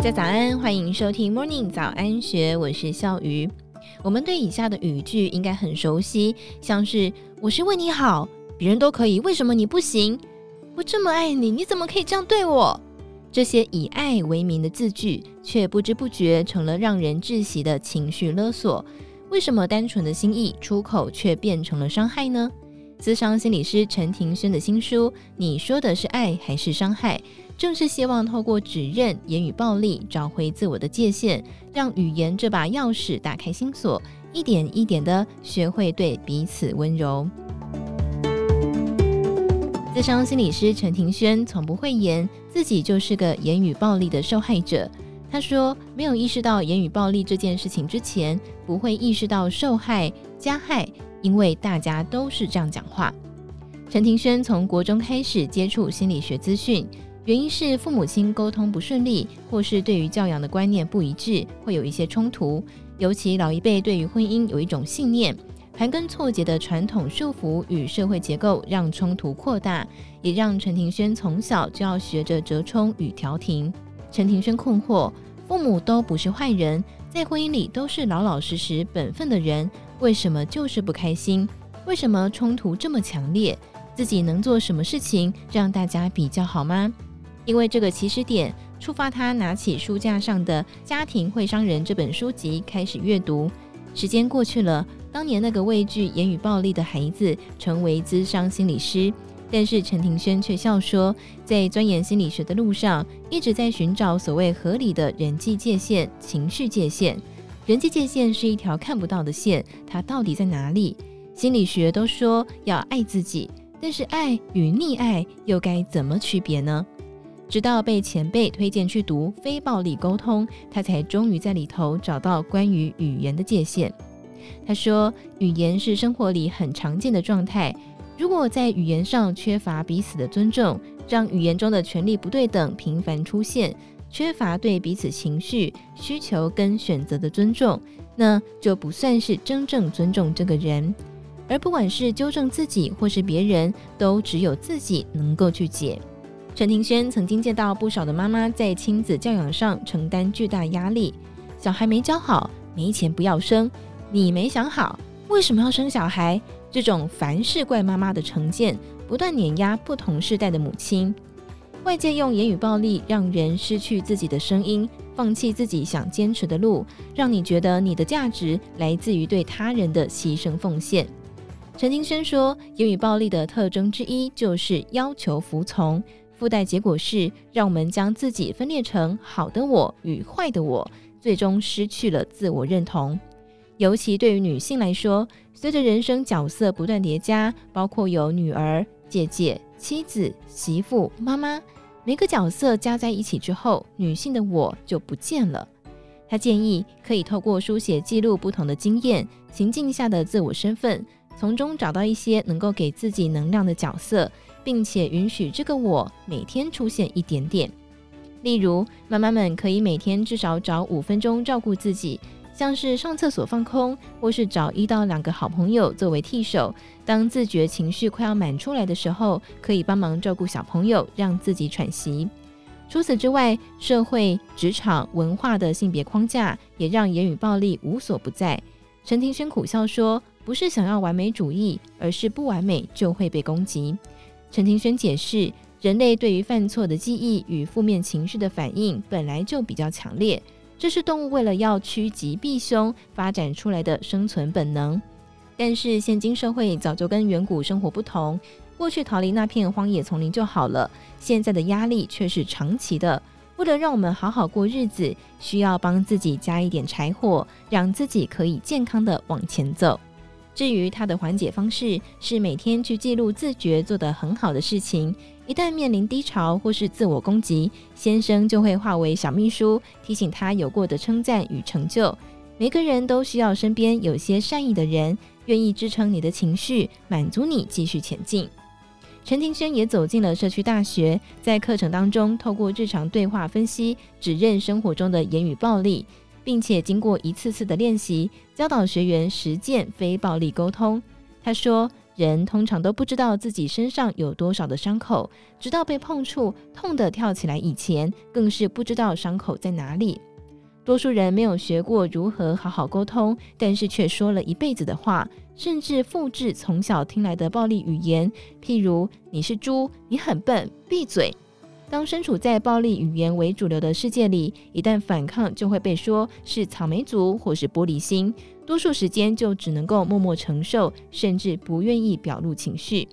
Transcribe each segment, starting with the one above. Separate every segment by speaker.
Speaker 1: 大家早安，欢迎收听 Morning 早安学，我是笑鱼。我们对以下的语句应该很熟悉，像是“我是为你好”，别人都可以，为什么你不行？我这么爱你，你怎么可以这样对我？这些以爱为名的字句，却不知不觉成了让人窒息的情绪勒索。为什么单纯的心意出口却变成了伤害呢？咨商心理师陈庭轩的新书《你说的是爱还是伤害》，正是希望透过指认、言语暴力，找回自我的界限，让语言这把钥匙打开心锁，一点一点的学会对彼此温柔。咨商心理师陈庭轩从不讳言自己就是个言语暴力的受害者。他说：“没有意识到言语暴力这件事情之前，不会意识到受害加害，因为大家都是这样讲话。”陈庭轩从国中开始接触心理学资讯，原因是父母亲沟通不顺利，或是对于教养的观念不一致，会有一些冲突。尤其老一辈对于婚姻有一种信念，盘根错节的传统束缚与社会结构，让冲突扩大，也让陈庭轩从小就要学着折冲与调停。陈庭轩困惑：父母都不是坏人，在婚姻里都是老老实实、本分的人，为什么就是不开心？为什么冲突这么强烈？自己能做什么事情让大家比较好吗？因为这个起始点触发他拿起书架上的《家庭会伤人》这本书籍，开始阅读。时间过去了，当年那个畏惧言语暴力的孩子，成为咨商心理师。但是陈庭轩却笑说，在钻研心理学的路上，一直在寻找所谓合理的人际界限、情绪界限。人际界限是一条看不到的线，它到底在哪里？心理学都说要爱自己，但是爱与溺爱又该怎么区别呢？直到被前辈推荐去读《非暴力沟通》，他才终于在里头找到关于语言的界限。他说，语言是生活里很常见的状态。如果在语言上缺乏彼此的尊重，让语言中的权力不对等频繁出现，缺乏对彼此情绪、需求跟选择的尊重，那就不算是真正尊重这个人。而不管是纠正自己或是别人，都只有自己能够去解。陈庭轩曾经见到不少的妈妈在亲子教养上承担巨大压力，小孩没教好，没钱不要生，你没想好，为什么要生小孩？这种凡事怪妈妈的成见，不断碾压不同世代的母亲。外界用言语暴力让人失去自己的声音，放弃自己想坚持的路，让你觉得你的价值来自于对他人的牺牲奉献。陈庭轩说，言语暴力的特征之一就是要求服从，附带结果是让我们将自己分裂成好的我与坏的我，最终失去了自我认同。尤其对于女性来说，随着人生角色不断叠加，包括有女儿、姐姐、妻子、媳妇、妈妈，每个角色加在一起之后，女性的我就不见了。他建议可以透过书写记录不同的经验、情境下的自我身份，从中找到一些能够给自己能量的角色，并且允许这个我每天出现一点点。例如，妈妈们可以每天至少找五分钟照顾自己。像是上厕所放空，或是找一到两个好朋友作为替手，当自觉情绪快要满出来的时候，可以帮忙照顾小朋友，让自己喘息。除此之外，社会、职场、文化的性别框架也让言语暴力无所不在。陈庭轩苦笑说：“不是想要完美主义，而是不完美就会被攻击。”陈庭轩解释，人类对于犯错的记忆与负面情绪的反应本来就比较强烈。这是动物为了要趋吉避凶发展出来的生存本能，但是现今社会早就跟远古生活不同。过去逃离那片荒野丛林就好了，现在的压力却是长期的。为了让我们好好过日子，需要帮自己加一点柴火，让自己可以健康的往前走。至于他的缓解方式，是每天去记录自觉做得很好的事情。一旦面临低潮或是自我攻击，先生就会化为小秘书，提醒他有过的称赞与成就。每个人都需要身边有些善意的人，愿意支撑你的情绪，满足你继续前进。陈庭轩也走进了社区大学，在课程当中，透过日常对话分析，指认生活中的言语暴力。并且经过一次次的练习，教导学员实践非暴力沟通。他说：“人通常都不知道自己身上有多少的伤口，直到被碰触，痛得跳起来以前，更是不知道伤口在哪里。多数人没有学过如何好好沟通，但是却说了一辈子的话，甚至复制从小听来的暴力语言，譬如“你是猪”“你很笨”“闭嘴”。当身处在暴力语言为主流的世界里，一旦反抗，就会被说是草莓族或是玻璃心。多数时间就只能够默默承受，甚至不愿意表露情绪。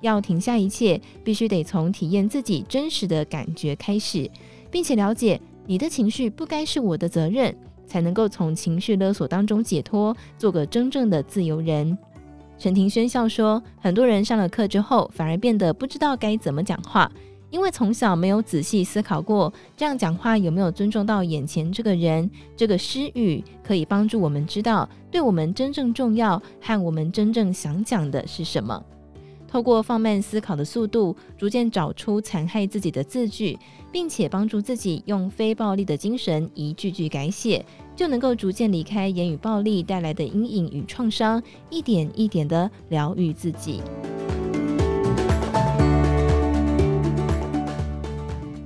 Speaker 1: 要停下一切，必须得从体验自己真实的感觉开始，并且了解你的情绪不该是我的责任，才能够从情绪勒索当中解脱，做个真正的自由人。陈庭轩笑说，很多人上了课之后，反而变得不知道该怎么讲话。因为从小没有仔细思考过，这样讲话有没有尊重到眼前这个人？这个失语可以帮助我们知道，对我们真正重要和我们真正想讲的是什么。透过放慢思考的速度，逐渐找出残害自己的字句，并且帮助自己用非暴力的精神一句句改写，就能够逐渐离开言语暴力带来的阴影与创伤，一点一点的疗愈自己。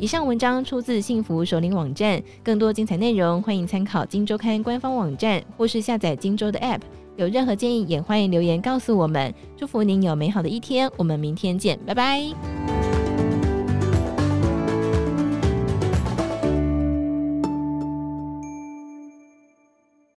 Speaker 1: 以上文章出自幸福首领网站，更多精彩内容欢迎参考《金周刊》官方网站或是下载《金周》的 App。有任何建议，也欢迎留言告诉我们。祝福您有美好的一天，我们明天见，拜拜。